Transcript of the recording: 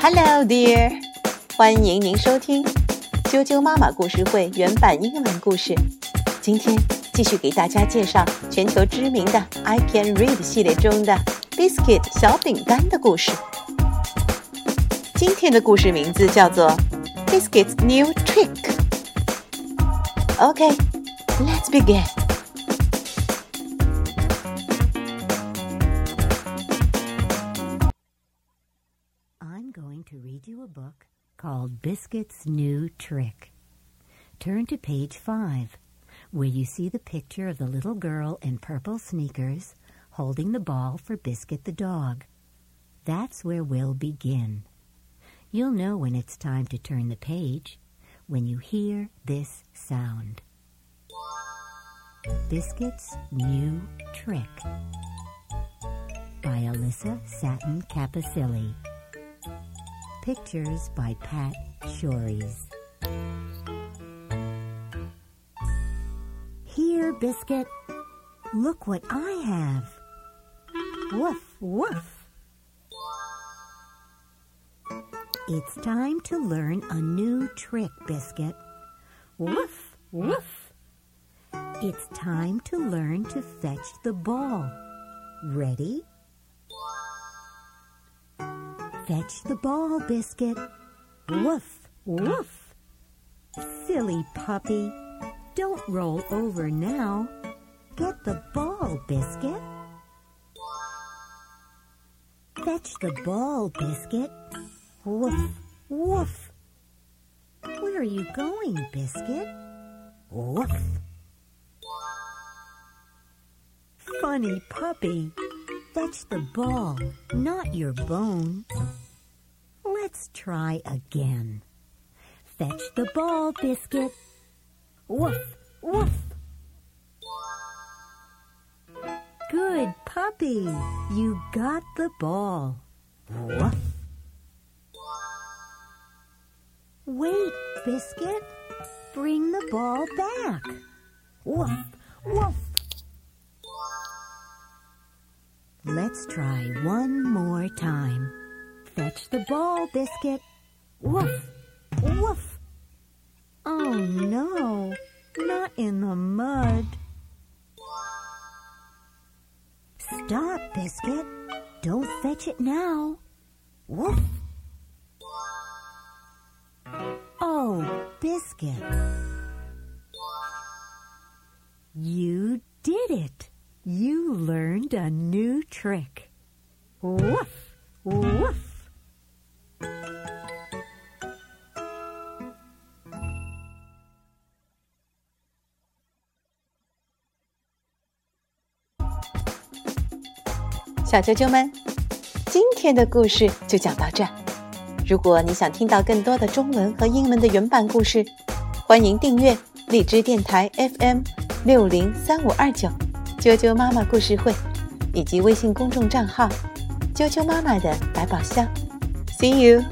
Hello, dear！欢迎您收听啾啾妈妈故事会原版英文故事。今天继续给大家介绍全球知名的 I Can Read 系列中的 Biscuit 小饼干的故事。今天的故事名字叫做 Biscuit's New Trick。OK, let's begin. A book called Biscuit's New Trick. Turn to page five, where you see the picture of the little girl in purple sneakers holding the ball for Biscuit the dog. That's where we'll begin. You'll know when it's time to turn the page when you hear this sound. Biscuit's New Trick by Alyssa Satin Capucilli. Pictures by Pat Schories. Here, Biscuit. Look what I have. Woof, woof. It's time to learn a new trick, Biscuit. Woof, woof. It's time to learn to fetch the ball. Ready? Fetch the ball, Biscuit. Woof, woof. Silly puppy. Don't roll over now. Get the ball, Biscuit. Fetch the ball, Biscuit. Woof, woof. Where are you going, Biscuit? Woof. Funny puppy. Fetch the ball, not your bone. Let's try again. Fetch the ball, Biscuit. Woof, woof. Good puppy. You got the ball. Woof. Wait, Biscuit. Bring the ball back. Woof, woof. Let's try one more time. Fetch the ball, Biscuit. Woof, woof. Oh no, not in the mud. Stop, Biscuit. Don't fetch it now. Woof. Oh, Biscuit. You did it. You learned a new trick. Woof, woof. 小啾啾们，今天的故事就讲到这。如果你想听到更多的中文和英文的原版故事，欢迎订阅荔枝电台 FM 六零三五二九啾啾妈妈故事会，以及微信公众账号啾啾妈妈的百宝箱。See you。